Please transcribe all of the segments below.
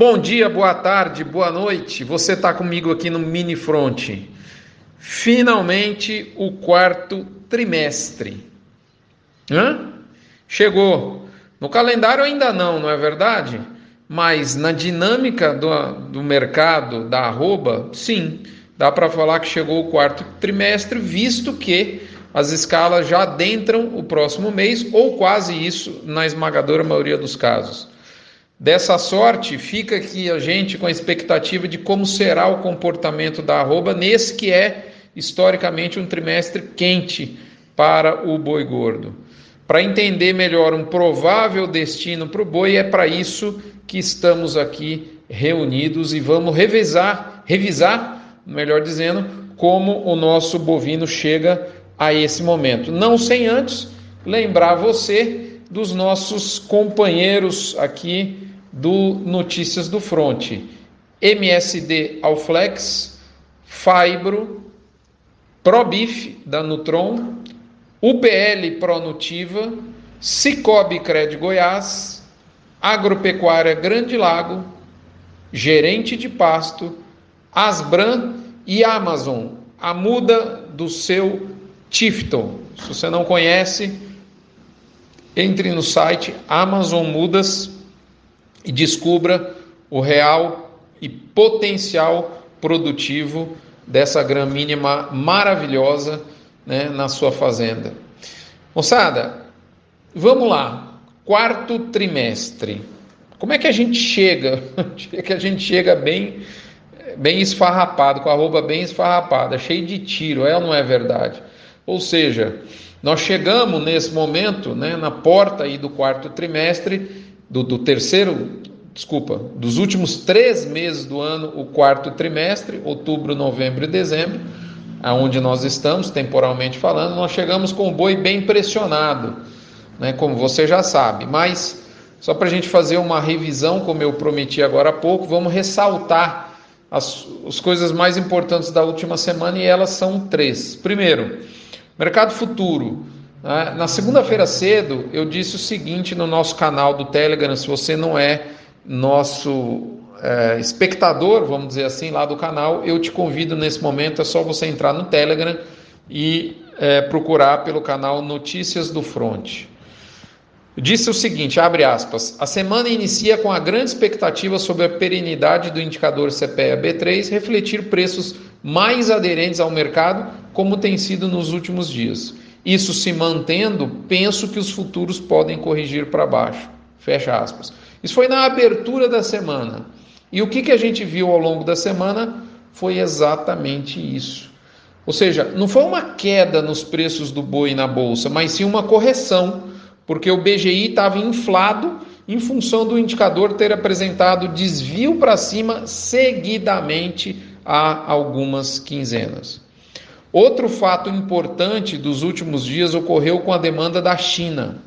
Bom dia, boa tarde, boa noite. Você está comigo aqui no Mini Front. Finalmente o quarto trimestre. Hã? Chegou. No calendário ainda não, não é verdade? Mas na dinâmica do, do mercado da arroba, sim, dá para falar que chegou o quarto trimestre, visto que as escalas já adentram o próximo mês, ou quase isso, na esmagadora maioria dos casos. Dessa sorte, fica aqui a gente com a expectativa de como será o comportamento da arroba nesse que é historicamente um trimestre quente para o boi gordo. Para entender melhor um provável destino para o boi, é para isso que estamos aqui reunidos e vamos revisar, revisar, melhor dizendo, como o nosso bovino chega a esse momento. Não sem antes lembrar você dos nossos companheiros aqui do Notícias do Fronte. MSD Alflex, Fibro, Probif da Nutron, UPL Pronutiva, Cicobi Cred Goiás, Agropecuária Grande Lago, Gerente de Pasto, Asbran e Amazon, a muda do seu Tifton. Se você não conhece, entre no site Amazon Mudas e descubra o real e potencial produtivo dessa gramínea maravilhosa né, na sua fazenda. Moçada, vamos lá. Quarto trimestre. Como é que a gente chega? é que a gente chega bem bem esfarrapado, com a roupa bem esfarrapada, cheio de tiro, é ou não é verdade? Ou seja, nós chegamos nesse momento, né, na porta aí do quarto trimestre, do, do terceiro, desculpa, dos últimos três meses do ano, o quarto trimestre, outubro, novembro e dezembro, aonde nós estamos, temporalmente falando, nós chegamos com o boi bem pressionado, né, como você já sabe. Mas, só para a gente fazer uma revisão, como eu prometi agora há pouco, vamos ressaltar as, as coisas mais importantes da última semana e elas são três. Primeiro, Mercado futuro. Né? Na segunda-feira cedo, eu disse o seguinte no nosso canal do Telegram: se você não é nosso é, espectador, vamos dizer assim, lá do canal, eu te convido nesse momento, é só você entrar no Telegram e é, procurar pelo canal Notícias do Front. Disse o seguinte, abre aspas, a semana inicia com a grande expectativa sobre a perenidade do indicador CPEA B3 refletir preços mais aderentes ao mercado, como tem sido nos últimos dias. Isso se mantendo, penso que os futuros podem corrigir para baixo. Fecha aspas. Isso foi na abertura da semana. E o que, que a gente viu ao longo da semana foi exatamente isso. Ou seja, não foi uma queda nos preços do boi na bolsa, mas sim uma correção, porque o BGI estava inflado em função do indicador ter apresentado desvio para cima seguidamente há algumas quinzenas. Outro fato importante dos últimos dias ocorreu com a demanda da China.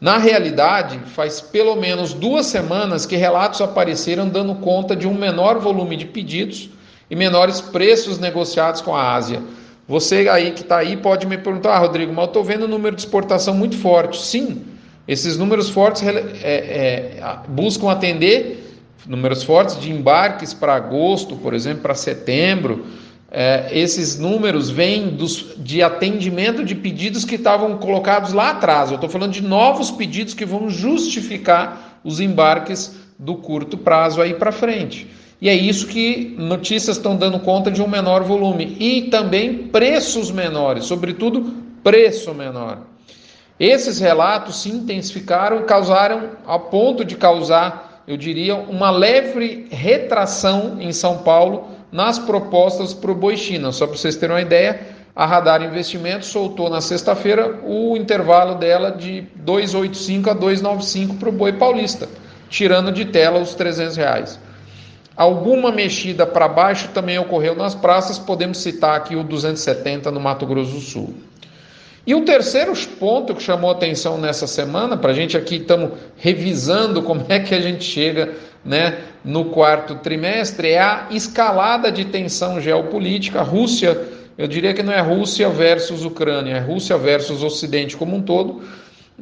Na realidade, faz pelo menos duas semanas que relatos apareceram dando conta de um menor volume de pedidos e menores preços negociados com a Ásia. Você aí que está aí pode me perguntar, ah, Rodrigo, mas eu estou vendo o número de exportação muito forte. Sim, esses números fortes é, é, buscam atender números fortes de embarques para agosto, por exemplo, para setembro. É, esses números vêm dos, de atendimento de pedidos que estavam colocados lá atrás. Eu estou falando de novos pedidos que vão justificar os embarques do curto prazo aí para frente. E é isso que notícias estão dando conta de um menor volume e também preços menores, sobretudo preço menor. Esses relatos se intensificaram e causaram, a ponto de causar eu diria, uma leve retração em São Paulo nas propostas para o Boi China. Só para vocês terem uma ideia, a Radar Investimentos soltou na sexta-feira o intervalo dela de 2,85 a 2,95 para o Boi Paulista, tirando de tela os 300 reais. Alguma mexida para baixo também ocorreu nas praças, podemos citar aqui o 270 no Mato Grosso do Sul. E o terceiro ponto que chamou atenção nessa semana, para a gente aqui estamos revisando como é que a gente chega né, no quarto trimestre, é a escalada de tensão geopolítica. Rússia, eu diria que não é Rússia versus Ucrânia, é Rússia versus Ocidente como um todo.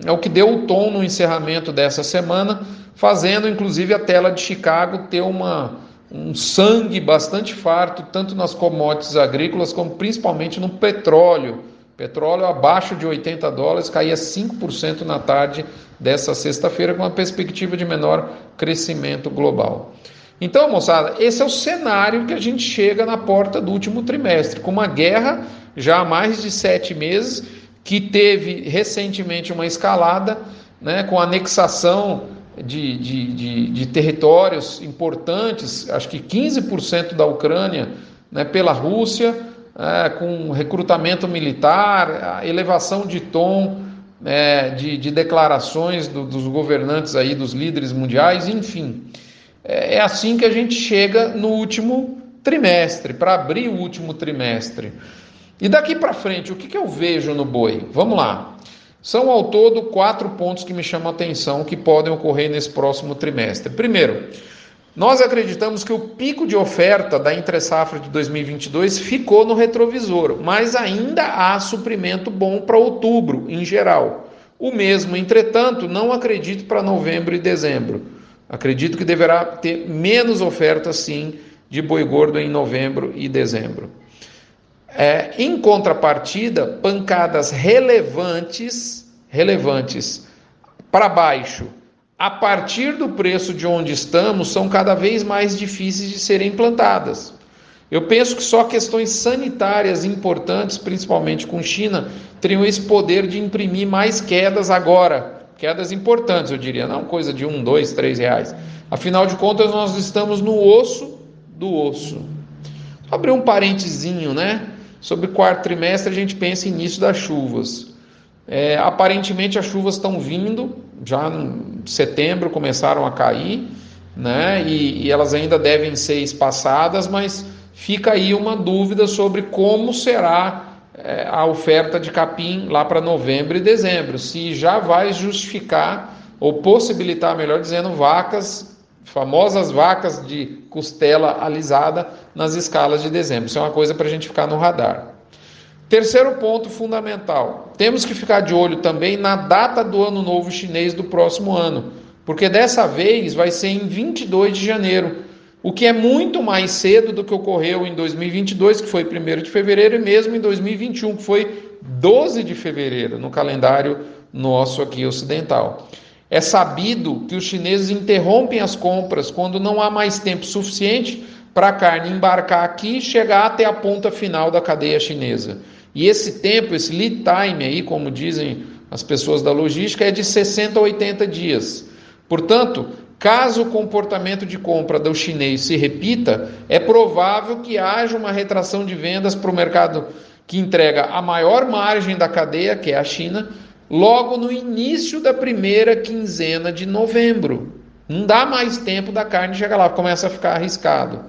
É o que deu o tom no encerramento dessa semana, fazendo inclusive a tela de Chicago ter uma, um sangue bastante farto, tanto nas commodities agrícolas como principalmente no petróleo. Petróleo abaixo de 80 dólares caía 5% na tarde dessa sexta-feira, com uma perspectiva de menor crescimento global. Então, moçada, esse é o cenário que a gente chega na porta do último trimestre, com uma guerra já há mais de sete meses, que teve recentemente uma escalada, né, com anexação de, de, de, de territórios importantes, acho que 15% da Ucrânia né, pela Rússia, é, com recrutamento militar, elevação de tom é, de, de, declarações do, dos governantes aí, dos líderes mundiais, enfim. É, é assim que a gente chega no último trimestre, para abrir o último trimestre. E daqui para frente, o que, que eu vejo no boi? Vamos lá. São ao todo quatro pontos que me chamam a atenção que podem ocorrer nesse próximo trimestre. Primeiro, nós acreditamos que o pico de oferta da entre-safra de 2022 ficou no retrovisor, mas ainda há suprimento bom para outubro, em geral. O mesmo, entretanto, não acredito para novembro e dezembro. Acredito que deverá ter menos oferta, sim, de boi gordo em novembro e dezembro. É, em contrapartida, pancadas relevantes, relevantes para baixo, a partir do preço de onde estamos, são cada vez mais difíceis de serem implantadas. Eu penso que só questões sanitárias importantes, principalmente com China, teriam esse poder de imprimir mais quedas agora. Quedas importantes, eu diria, não coisa de um, dois, três reais. Afinal de contas, nós estamos no osso do osso. Vou abrir um parentezinho, né? Sobre quarto trimestre, a gente pensa em início das chuvas. É, aparentemente, as chuvas estão vindo, já em setembro começaram a cair, né? E, e elas ainda devem ser espaçadas, mas fica aí uma dúvida sobre como será é, a oferta de capim lá para novembro e dezembro, se já vai justificar ou possibilitar, melhor dizendo, vacas famosas vacas de costela alisada nas escalas de dezembro. Isso é uma coisa para a gente ficar no radar. Terceiro ponto fundamental: temos que ficar de olho também na data do Ano Novo Chinês do próximo ano, porque dessa vez vai ser em 22 de janeiro, o que é muito mais cedo do que ocorreu em 2022, que foi 1 de fevereiro, e mesmo em 2021, que foi 12 de fevereiro, no calendário nosso aqui ocidental. É sabido que os chineses interrompem as compras quando não há mais tempo suficiente para a carne embarcar aqui e chegar até a ponta final da cadeia chinesa. E esse tempo, esse lead time aí, como dizem as pessoas da logística, é de 60 a 80 dias. Portanto, caso o comportamento de compra do chinês se repita, é provável que haja uma retração de vendas para o mercado que entrega a maior margem da cadeia, que é a China, logo no início da primeira quinzena de novembro. Não dá mais tempo da carne chegar lá, começa a ficar arriscado.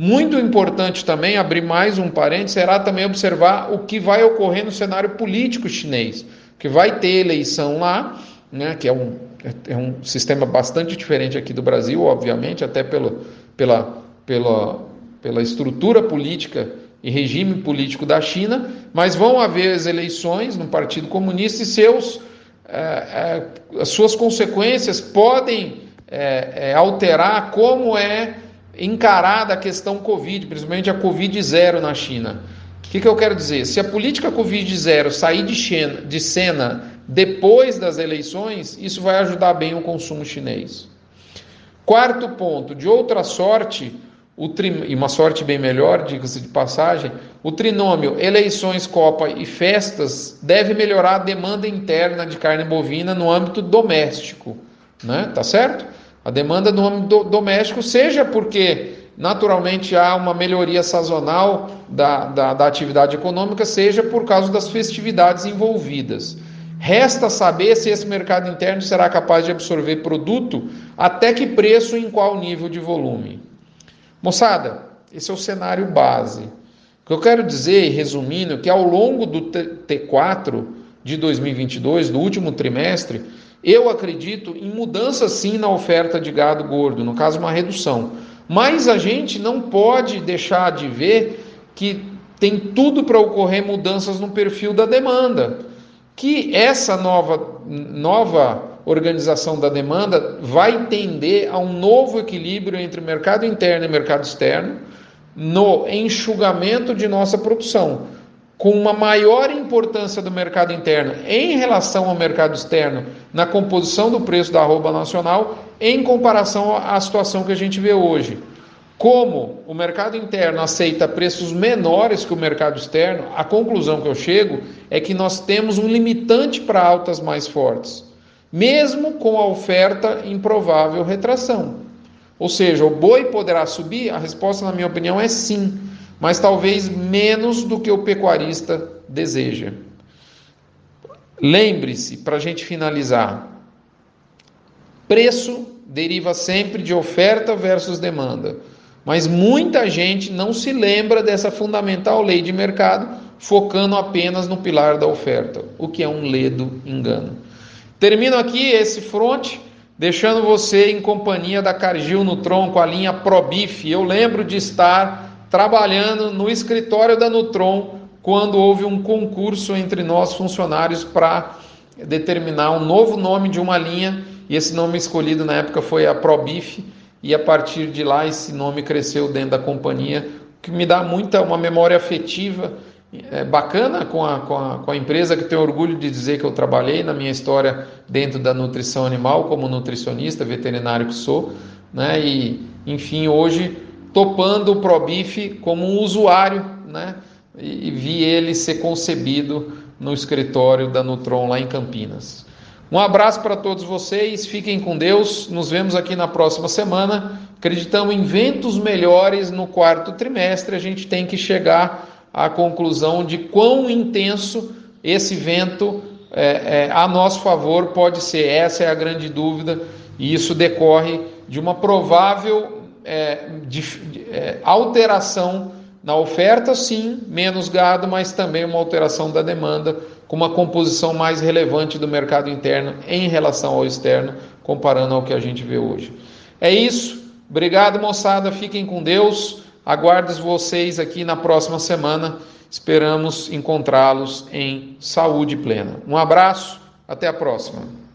Muito importante também, abrir mais um parênteses, será também observar o que vai ocorrer no cenário político chinês, que vai ter eleição lá, né, que é um, é um sistema bastante diferente aqui do Brasil, obviamente, até pelo, pela, pela, pela estrutura política e regime político da China, mas vão haver as eleições no Partido Comunista e seus, é, é, as suas consequências podem é, alterar como é encarada a questão Covid, principalmente a Covid zero na China. O que, que eu quero dizer? Se a política Covid zero sair de, China, de cena depois das eleições, isso vai ajudar bem o consumo chinês. Quarto ponto, de outra sorte, tri... e uma sorte bem melhor, diga-se de passagem, o trinômio eleições, Copa e festas deve melhorar a demanda interna de carne bovina no âmbito doméstico, né? Tá certo? A demanda no âmbito doméstico, seja porque naturalmente há uma melhoria sazonal da, da, da atividade econômica, seja por causa das festividades envolvidas. Resta saber se esse mercado interno será capaz de absorver produto, até que preço e em qual nível de volume. Moçada, esse é o cenário base. O que eu quero dizer, resumindo, é que ao longo do T4 de 2022, do último trimestre, eu acredito em mudança sim na oferta de gado gordo, no caso, uma redução. Mas a gente não pode deixar de ver que tem tudo para ocorrer mudanças no perfil da demanda. Que essa nova, nova organização da demanda vai tender a um novo equilíbrio entre mercado interno e mercado externo no enxugamento de nossa produção, com uma maior importância do mercado interno em relação ao mercado externo na composição do preço da arroba nacional em comparação à situação que a gente vê hoje. Como o mercado interno aceita preços menores que o mercado externo, a conclusão que eu chego é que nós temos um limitante para altas mais fortes, mesmo com a oferta em provável retração. Ou seja, o boi poderá subir? A resposta, na minha opinião, é sim, mas talvez menos do que o pecuarista deseja. Lembre-se, para a gente finalizar, preço deriva sempre de oferta versus demanda. Mas muita gente não se lembra dessa fundamental lei de mercado, focando apenas no pilar da oferta, o que é um ledo engano. Termino aqui esse fronte, deixando você em companhia da Cargill Nutron com a linha ProBif. Eu lembro de estar trabalhando no escritório da Nutron quando houve um concurso entre nós funcionários para determinar um novo nome de uma linha, e esse nome escolhido na época foi a ProBif e a partir de lá esse nome cresceu dentro da companhia, que me dá muita uma memória afetiva é, bacana com a, com, a, com a empresa que tenho orgulho de dizer que eu trabalhei na minha história dentro da nutrição animal como nutricionista veterinário que sou, né? E enfim hoje topando o Probif como um usuário, né? E, e vi ele ser concebido no escritório da Nutron lá em Campinas. Um abraço para todos vocês, fiquem com Deus, nos vemos aqui na próxima semana. Acreditamos em ventos melhores no quarto trimestre, a gente tem que chegar à conclusão de quão intenso esse vento é, é, a nosso favor pode ser. Essa é a grande dúvida, e isso decorre de uma provável é, de, é, alteração na oferta, sim, menos gado, mas também uma alteração da demanda com uma composição mais relevante do mercado interno em relação ao externo, comparando ao que a gente vê hoje. É isso. Obrigado, moçada. Fiquem com Deus. Aguardo vocês aqui na próxima semana. Esperamos encontrá-los em saúde plena. Um abraço. Até a próxima.